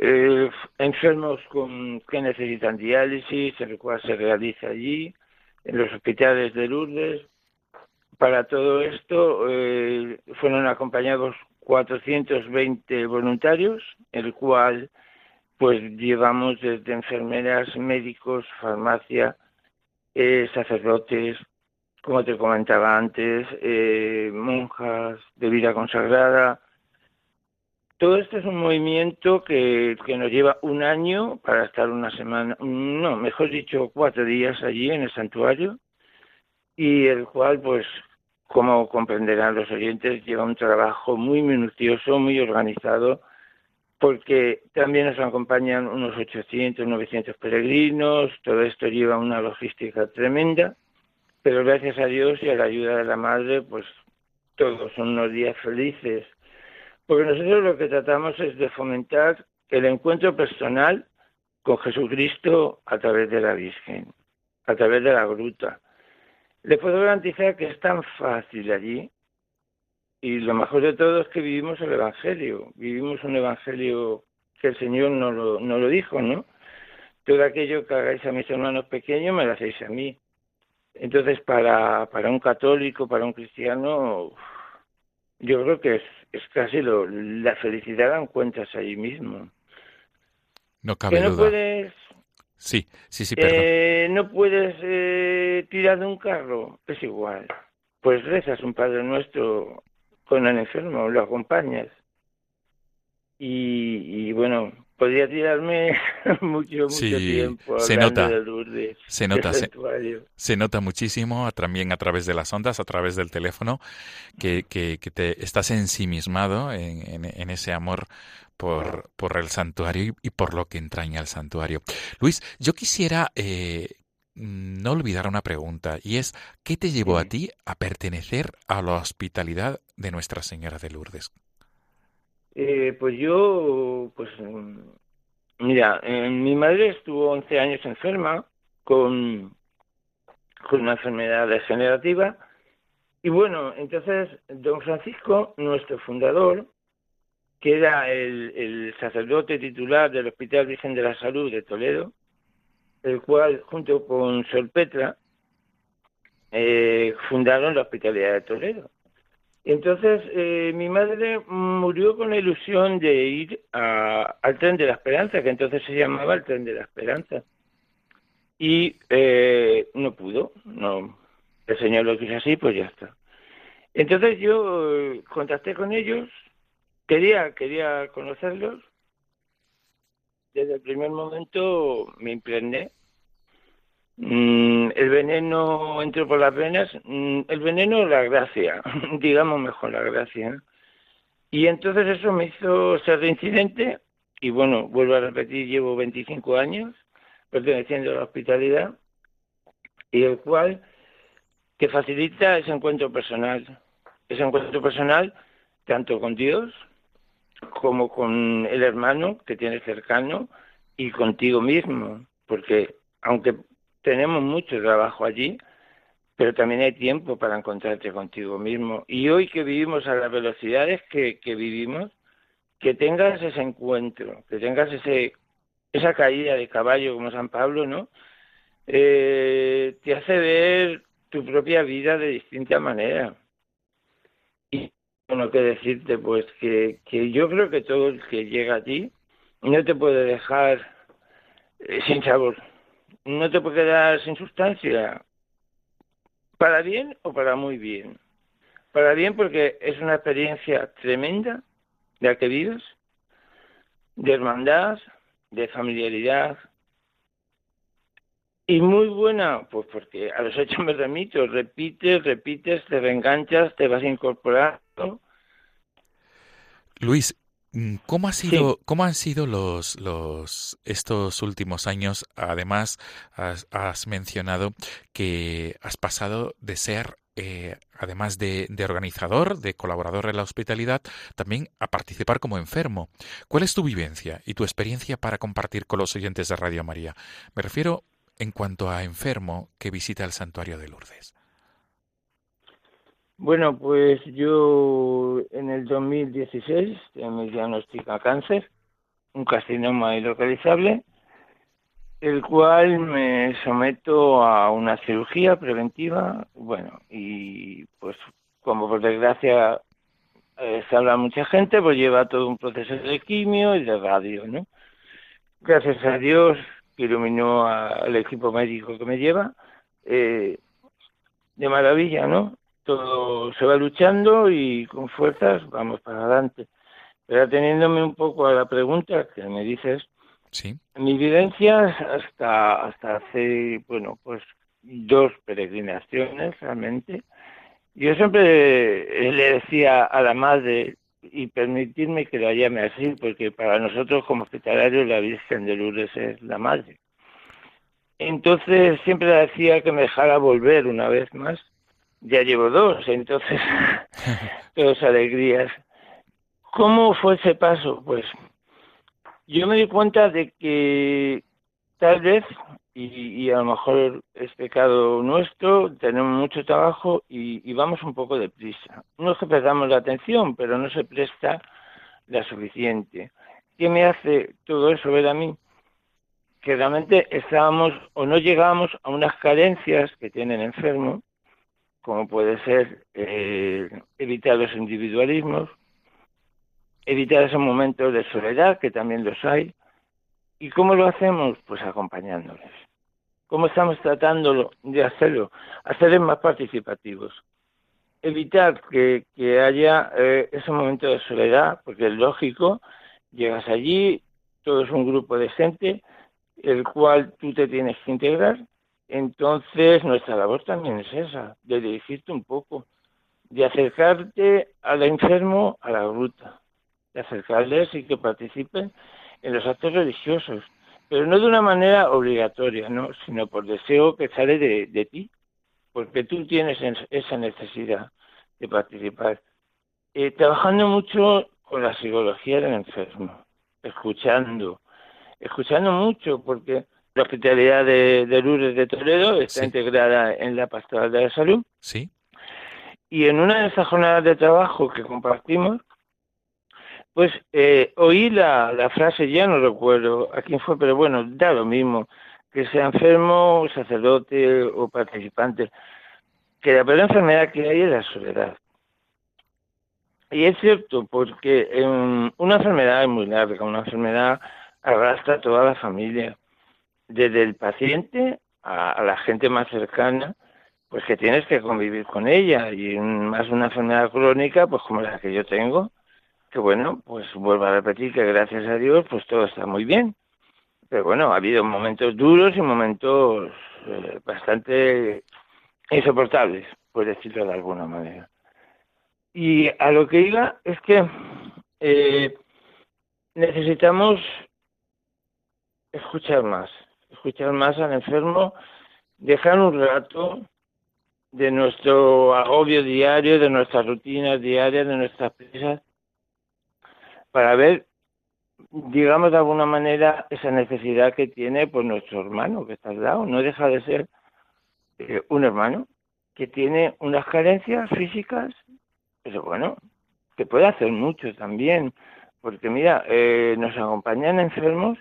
eh, enfermos con, que necesitan diálisis, el cual se realiza allí, en los hospitales de Lourdes. Para todo esto eh, fueron acompañados 420 voluntarios, el cual pues llevamos desde enfermeras, médicos, farmacia, eh, sacerdotes, como te comentaba antes, eh, monjas de vida consagrada. Todo esto es un movimiento que, que nos lleva un año para estar una semana, no, mejor dicho, cuatro días allí en el santuario y el cual, pues, como comprenderán los oyentes, lleva un trabajo muy minucioso, muy organizado porque también nos acompañan unos 800, 900 peregrinos, todo esto lleva una logística tremenda, pero gracias a Dios y a la ayuda de la Madre, pues todos son unos días felices, porque nosotros lo que tratamos es de fomentar el encuentro personal con Jesucristo a través de la Virgen, a través de la gruta. Le puedo garantizar que es tan fácil allí, y lo mejor de todo es que vivimos el Evangelio, vivimos un Evangelio que el Señor no lo, lo dijo, ¿no? Todo aquello que hagáis a mis hermanos pequeños me lo hacéis a mí. Entonces, para, para un católico, para un cristiano, yo creo que es, es casi lo, la felicidad la encuentras allí mismo. No cabe que no duda. puedes, Sí, sí, sí, perdón. eh, no puedes eh, tirar de un carro, es igual. Pues rezas un Padre Nuestro con el enfermo, lo acompañas. Y, y bueno, podría tirarme mucho, mucho Sí, tiempo se nota. de Lourdes, Se nota, se, nota muchísimo también a través de las ondas, a través del teléfono, que, que, que te estás ensimismado en, en, en ese amor por, por el santuario y, por lo que entraña el santuario. Luis, yo quisiera eh, no olvidar una pregunta, y es, ¿qué te llevó a ti a pertenecer a la hospitalidad de Nuestra Señora de Lourdes? Eh, pues yo, pues mira, eh, mi madre estuvo 11 años enferma con, una enfermedad degenerativa y bueno, entonces don Francisco, nuestro fundador, que era el, el sacerdote titular del Hospital Virgen de la Salud de Toledo, el cual junto con Sol Petra eh, fundaron la Hospitalidad de Toledo. Entonces, eh, mi madre murió con la ilusión de ir a- al tren de la esperanza, que entonces se llamaba el tren de la esperanza. Y eh, no pudo, no, el Señor lo quiso así, pues ya está. Entonces yo eh, contacté con ellos, quería, quería conocerlos. Desde el primer momento me impregné el veneno entró por las venas, mm, el veneno la gracia, digamos mejor la gracia. Y entonces eso me hizo ser reincidente y bueno, vuelvo a repetir, llevo 25 años perteneciendo a la hospitalidad y el cual que facilita ese encuentro personal, ese encuentro personal tanto con Dios como con el hermano que tienes cercano y contigo mismo, porque aunque tenemos mucho trabajo allí, pero también hay tiempo para encontrarte contigo mismo. Y hoy que vivimos a las velocidades que, vivimos, que tengas ese encuentro, que tengas ese esa caída de caballo como San Pablo, ¿no? Eh, te hace ver tu propia vida de distinta manera. Y bueno, que decirte, pues que, que yo creo que todo el que llega allí no te puede dejar eh, sin sabor no te puede quedar sin sustancia. Para bien o para muy bien. Para bien porque es una experiencia tremenda de la de hermandad, de familiaridad. Y muy buena, pues porque a los hechos me remito, repites, repites, te reenganchas, te vas incorporando. Luis, ¿cómo ha sido, cómo han sido los, los estos últimos años? Además, has, has mencionado que has pasado de ser, eh, además de, de organizador, de colaborador en la hospitalidad, también a participar como enfermo. ¿Cuál es tu vivencia y tu experiencia para compartir con los oyentes de Radio María? Me refiero en cuanto a enfermo que visita el santuario de Lourdes. Bueno, pues yo en el 2016 me diagnostica cáncer, un carcinoma ilocalizable, el cual me someto a una cirugía preventiva, bueno, y pues como por desgracia eh, se habla mucha gente, pues lleva todo un proceso de quimio y de radio, ¿no? Gracias a Dios que iluminó al equipo médico que me lleva, eh, de maravilla, ¿no? Todo se va luchando y con fuerzas vamos para adelante. Pero ateniéndome un poco a la pregunta que me dices, sí. mi vivencia hasta hasta hace, bueno, pues dos peregrinaciones realmente. Yo siempre le decía a la madre, y permitirme que la llame así, porque para nosotros como hospitalarios la Virgen de Lourdes es la madre. Entonces siempre le decía que me dejara volver una vez más ya llevo dos, entonces todas alegrías. ¿Cómo fue ese paso? Pues yo me di cuenta de que tal vez, y, y a lo mejor es pecado nuestro, tenemos mucho trabajo y, y vamos un poco deprisa. No es que perdamos la atención, pero no se presta la suficiente. ¿Qué me hace todo eso ver a mí? que realmente estábamos o no llegábamos a unas carencias que tiene el enfermo, como puede ser eh, evitar los individualismos, evitar esos momentos de soledad, que también los hay. ¿Y cómo lo hacemos? Pues acompañándoles. ¿Cómo estamos tratando de hacerlo? Hacerles más participativos. Evitar que, haya eh, ese momento de soledad, porque es lógico, llegas allí, todo es un grupo de gente, el cual tú te tienes que integrar. Entonces, nuestra labor también es esa, de dirigirte un poco, de acercarte al enfermo a la ruta, de acercarles y que participen en los actos religiosos, pero no de una manera obligatoria, ¿no? sino por deseo que sale de, ti, porque tú tienes esa necesidad de participar. Eh, trabajando mucho con la psicología del enfermo, escuchando, escuchando mucho, porque la hospitalidad de, de Lourdes de Toledo está integrada en la pastoral de la salud. Sí. Y en una de esas jornadas de trabajo que compartimos, pues eh, oí la, la, frase, ya no recuerdo a quién fue, pero bueno, da lo mismo, que sea enfermo, sacerdote o participante, que la peor enfermedad que hay es la soledad. Y es cierto, porque una enfermedad es muy larga, una enfermedad arrastra a toda la familia, desde el paciente a, la gente más cercana, pues que tienes que convivir con ella, y más una enfermedad crónica, pues como la que yo tengo, que bueno, pues vuelvo a repetir que gracias a Dios, pues todo está muy bien. Pero bueno, ha habido momentos duros y momentos eh, bastante insoportables, por decirlo de alguna manera. Y a lo que iba es que eh, necesitamos escuchar más, escuchar más al enfermo, dejar un rato de nuestro agobio diario, de nuestras rutinas diarias, de nuestras prisas, para ver, digamos de alguna manera, esa necesidad que tiene pues nuestro hermano que está al lado. No deja de ser eh, un hermano que tiene unas carencias físicas, pero bueno, que puede hacer mucho también, porque mira, eh, nos acompañan enfermos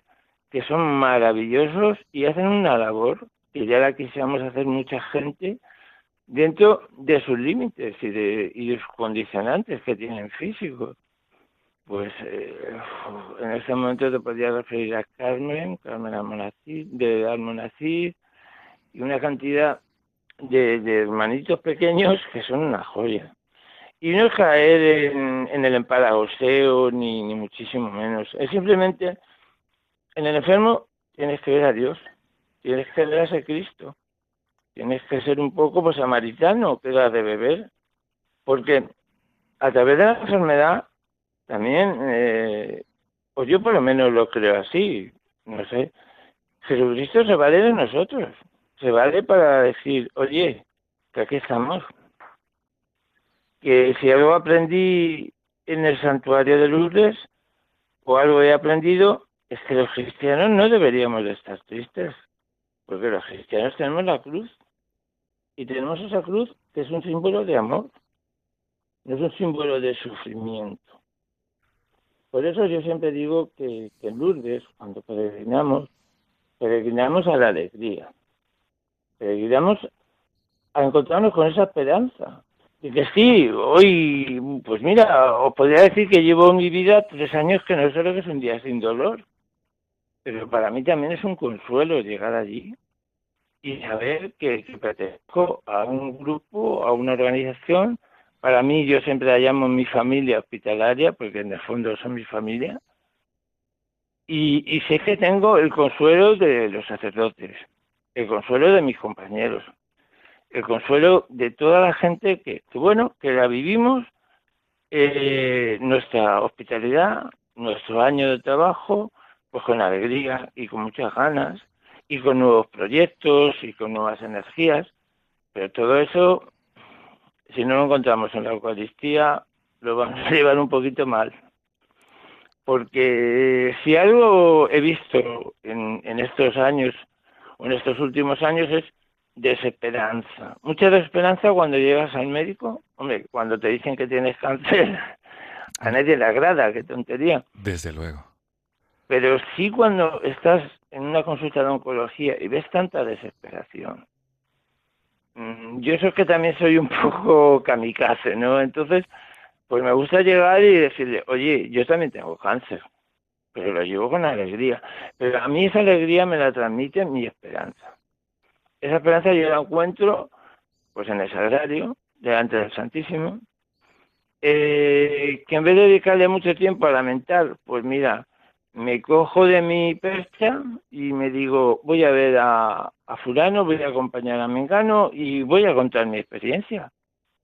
que son maravillosos y hacen una labor que ya la quisiéramos hacer mucha gente dentro de sus límites y de, y de sus condicionantes que tienen físicos. Pues eh, en ese momento te podría referir a Carmen, Carmen Almonacid, de Almonacid, y una cantidad de, hermanitos pequeños que son una joya. Y no es caer en, en el empalagoseo, ni, ni muchísimo menos. Es simplemente en el enfermo tienes que ver a Dios, tienes que ver a Cristo, tienes que ser un poco pues samaritano, que da de beber, porque a través de la enfermedad también, eh, pues yo por lo menos lo creo así, no sé, Jesucristo se vale de nosotros, se vale para decir, oye, que aquí estamos, que si algo aprendí en el santuario de Lourdes o algo he aprendido es que los cristianos no deberíamos de estar tristes, porque los cristianos tenemos la cruz y tenemos esa cruz que es un símbolo de amor, no es un símbolo de sufrimiento. Por eso yo siempre digo que, en Lourdes, cuando peregrinamos, peregrinamos a la alegría, peregrinamos a encontrarnos con esa esperanza. Y que sí, hoy, pues mira, os podría decir que llevo mi vida tres años que no sé lo que es un día sin dolor. Pero para mí también es un consuelo llegar allí y saber que, pertenezco a un grupo, a una organización. Para mí yo siempre la llamo mi familia hospitalaria, porque en el fondo son mi familia. Y, sé que tengo el consuelo de los sacerdotes, el consuelo de mis compañeros, el consuelo de toda la gente que, bueno, que la vivimos, eh, nuestra hospitalidad, nuestro año de trabajo, pues con alegría y con muchas ganas y con nuevos proyectos y con nuevas energías, pero todo eso, si no lo encontramos en la Eucaristía, lo vamos a llevar un poquito mal. Porque si algo he visto en, en estos años, o en estos últimos años, es desesperanza. Mucha desesperanza cuando llegas al médico, hombre, cuando te dicen que tienes cáncer, a nadie le agrada, qué tontería. Desde luego pero sí cuando estás en una consulta de oncología y ves tanta desesperación, mm, yo eso es que también soy un poco kamikaze, ¿no? Entonces, pues me gusta llegar y decirle, oye, yo también tengo cáncer, pero lo llevo con alegría. Pero a mí esa alegría me la transmite mi esperanza. Esa esperanza yo la encuentro pues en el sagrario, delante del Santísimo, eh, que en vez de dedicarle mucho tiempo a lamentar, pues mira, me cojo de mi percha y me digo, voy a ver a, a fulano, voy a acompañar a Mengano y voy a contar mi experiencia.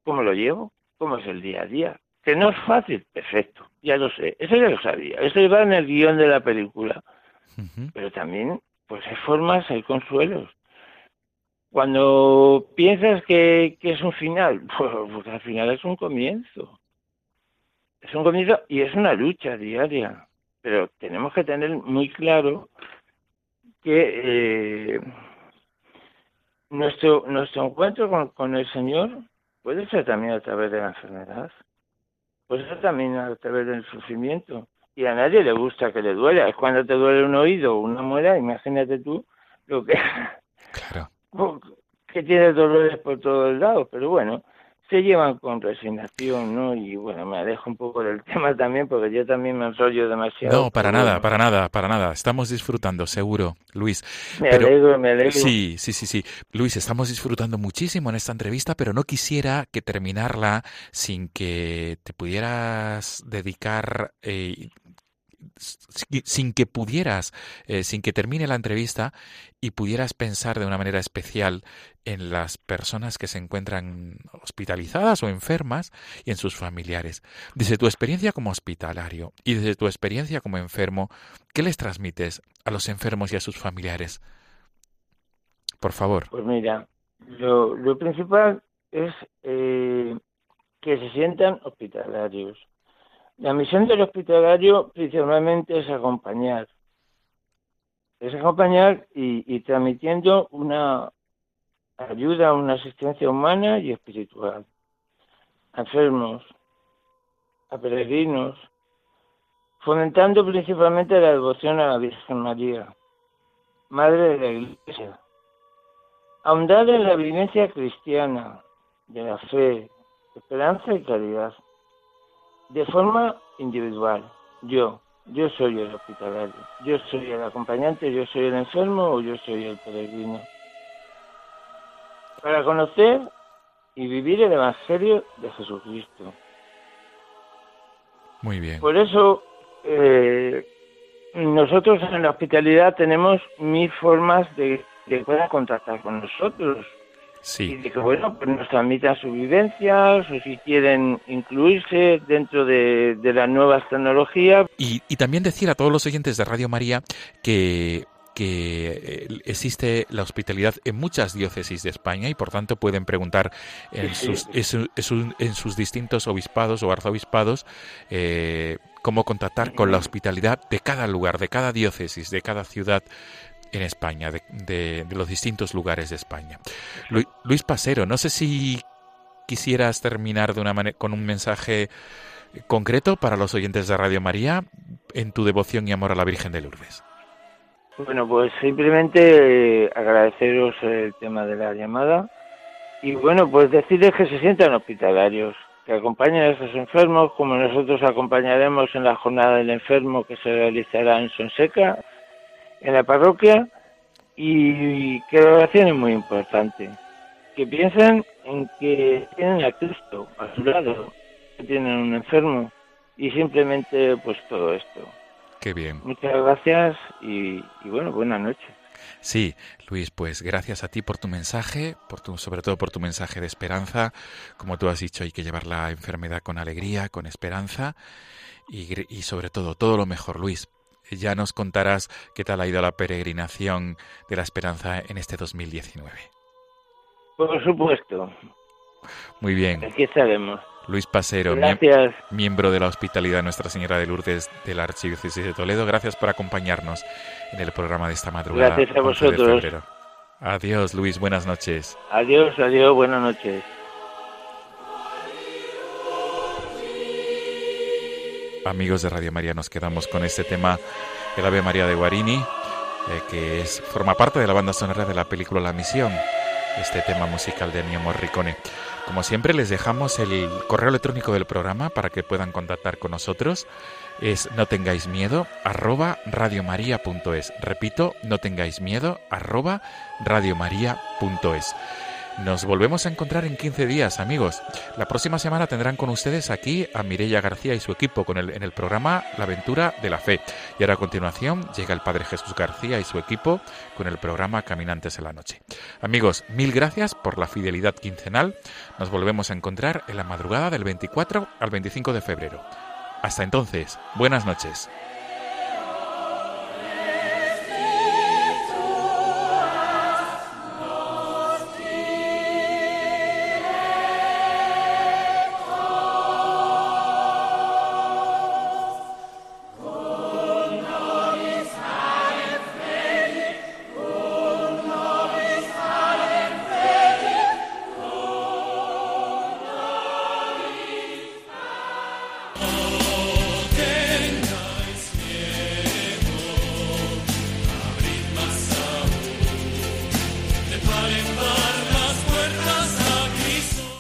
¿Cómo lo llevo? ¿Cómo es el día a día? Que no es fácil, perfecto, ya lo sé, eso ya lo sabía, eso va en el guion de la película. Pero también, pues hay formas, hay consuelos. Cuando piensas que, que es un final, pues, pues al final es un comienzo. Es un comienzo y es una lucha diaria pero tenemos que tener muy claro que eh, nuestro nuestro encuentro con, con, el Señor puede ser también a través de la enfermedad, puede ser también a través del sufrimiento. Y a nadie le gusta que le duela. Es cuando te duele un oído o una muela, imagínate tú lo que... Claro. que tienes dolores por todos lados. Pero bueno, se llevan con resignación, ¿no? Y bueno, me alejo un poco del tema también porque yo también me enrollo demasiado. No, para nada, para nada, para nada. Estamos disfrutando, seguro, Luis. Me alegro, me alegro. Sí, sí, sí, sí. Luis, estamos disfrutando muchísimo en esta entrevista, pero no quisiera que terminarla sin que te pudieras dedicar eh, sin que pudieras, eh, sin que termine la entrevista y pudieras pensar de una manera especial en las personas que se encuentran hospitalizadas o enfermas y en sus familiares. Desde tu experiencia como hospitalario y desde tu experiencia como enfermo, ¿qué les transmites a los enfermos y a sus familiares? Por favor. Pues mira, lo, lo principal es eh, que se sientan hospitalarios la misión del hospitalario principalmente es acompañar, es acompañar y, transmitiendo una ayuda, una asistencia humana y espiritual. A enfermos, a peregrinos, fomentando principalmente la devoción a la Virgen María, Madre de la Iglesia, ahondar en la vivencia cristiana de la fe, esperanza y caridad de forma individual. Yo, yo soy el hospitalario, yo soy el acompañante, yo soy el enfermo o yo soy el peregrino. Para conocer y vivir el Evangelio de Jesucristo. Muy bien. Por eso, eh, nosotros en la hospitalidad tenemos mil formas de que puedan contactar con nosotros. Sí. Y que, bueno, pues nos transmitan sus vivencias o si quieren incluirse dentro de, de las nuevas tecnologías. Y, y también decir a todos los oyentes de Radio María que que eh, existe la hospitalidad en muchas diócesis de España y por tanto pueden preguntar en, sus, en sus distintos obispados o arzobispados eh, cómo contactar con la hospitalidad de cada lugar, de cada diócesis, de cada ciudad en España, de, los distintos lugares de España. Luis Pasero, no sé si quisieras terminar de una con un mensaje concreto para los oyentes de Radio María en tu devoción y amor a la Virgen de Lourdes. Bueno, pues simplemente eh, agradeceros el tema de la llamada y bueno, pues decirles que se sientan hospitalarios, que acompañen a estos enfermos como nosotros acompañaremos en la jornada del enfermo que se realizará en Sonseca en la parroquia y que la oración es muy importante. Que piensen en que tienen a Cristo a su lado, que tienen un enfermo y simplemente pues todo esto. Qué bien. Muchas gracias y, bueno, buenas noches. Sí, Luis, pues gracias a ti por tu mensaje, por tu, sobre todo por tu mensaje de esperanza. Como tú has dicho, hay que llevar la enfermedad con alegría, con esperanza y, y sobre todo, todo lo mejor, Luis, ya nos contarás qué tal ha ido la peregrinación de la esperanza en este 2019. Por supuesto. Muy bien. Aquí estaremos. Luis Pasero, miembro de la Hospitalidad Nuestra Señora de Lourdes de la Archidiócesis de Toledo, gracias por acompañarnos en el programa de esta madrugada. Gracias a vosotros. Adiós, Luis, buenas noches. Adiós, adiós, buenas noches. Amigos de Radio María, nos quedamos con este tema, el Ave María de Guarini, eh, que forma parte de la banda sonora de la película La Misión, este tema musical de Ennio Morricone. Como siempre, les dejamos el correo electrónico del programa para que puedan contactar con nosotros. Es no tengáis miedo, arroba radiomaria.es. Repito, no tengáis miedo, arroba radiomaria.es. Nos volvemos a encontrar en 15 días, amigos. La próxima semana tendrán con ustedes aquí a Mireia García y su equipo con el, en el programa La aventura de la fe. Y ahora a continuación llega el Padre Jesús García y su equipo con el programa Caminantes en la Noche. Amigos, mil gracias por la fidelidad quincenal. Nos volvemos a encontrar en la madrugada del 24 al 25 de febrero. Hasta entonces, buenas noches.